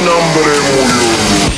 number de